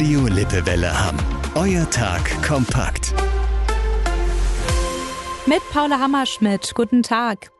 Radio Lippewelle Hamm. Euer Tag kompakt. Mit Paula Hammerschmidt. Guten Tag.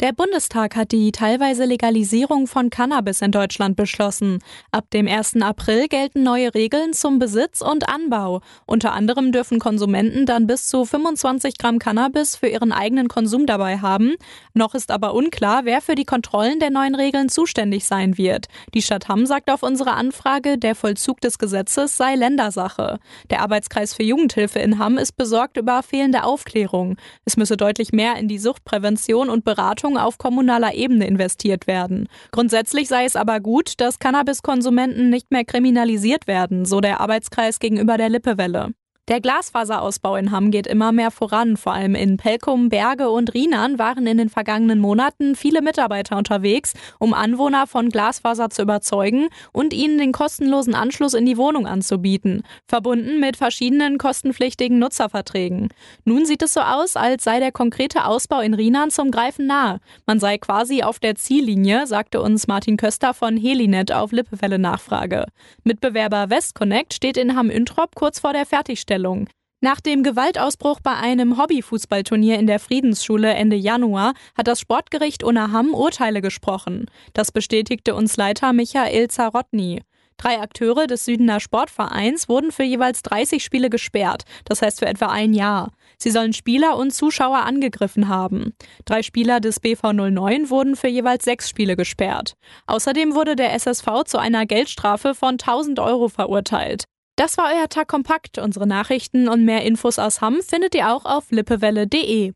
Der Bundestag hat die teilweise Legalisierung von Cannabis in Deutschland beschlossen. Ab dem 1. April gelten neue Regeln zum Besitz und Anbau. Unter anderem dürfen Konsumenten dann bis zu 25 Gramm Cannabis für ihren eigenen Konsum dabei haben. Noch ist aber unklar, wer für die Kontrollen der neuen Regeln zuständig sein wird. Die Stadt Hamm sagt auf unsere Anfrage, der Vollzug des Gesetzes sei Ländersache. Der Arbeitskreis für Jugendhilfe in Hamm ist besorgt über fehlende Aufklärung. Es müsse deutlich mehr in die Suchtprävention und Beratung Beratung auf kommunaler Ebene investiert werden. Grundsätzlich sei es aber gut, dass Cannabiskonsumenten nicht mehr kriminalisiert werden, so der Arbeitskreis gegenüber der Lippewelle. Der Glasfaserausbau in Hamm geht immer mehr voran. Vor allem in Pelkum, Berge und Rienan waren in den vergangenen Monaten viele Mitarbeiter unterwegs, um Anwohner von Glasfaser zu überzeugen und ihnen den kostenlosen Anschluss in die Wohnung anzubieten, verbunden mit verschiedenen kostenpflichtigen Nutzerverträgen. Nun sieht es so aus, als sei der konkrete Ausbau in Rienan zum Greifen nahe. Man sei quasi auf der Ziellinie, sagte uns Martin Köster von Helinet auf Lippewelle Nachfrage. Mitbewerber WestConnect steht in Hamm-Üntrop kurz vor der Fertigstellung. Vorstellung. Nach dem Gewaltausbruch bei einem Hobbyfußballturnier in der Friedensschule Ende Januar hat das Sportgericht Unaham Urteile gesprochen. Das bestätigte uns Leiter Michael Zarotny. Drei Akteure des Südener Sportvereins wurden für jeweils 30 Spiele gesperrt, das heißt für etwa ein Jahr. Sie sollen Spieler und Zuschauer angegriffen haben. Drei Spieler des BV 09 wurden für jeweils sechs Spiele gesperrt. Außerdem wurde der SSV zu einer Geldstrafe von 1000 Euro verurteilt. Das war euer Tag kompakt. Unsere Nachrichten und mehr Infos aus Hamm findet ihr auch auf lippewelle.de.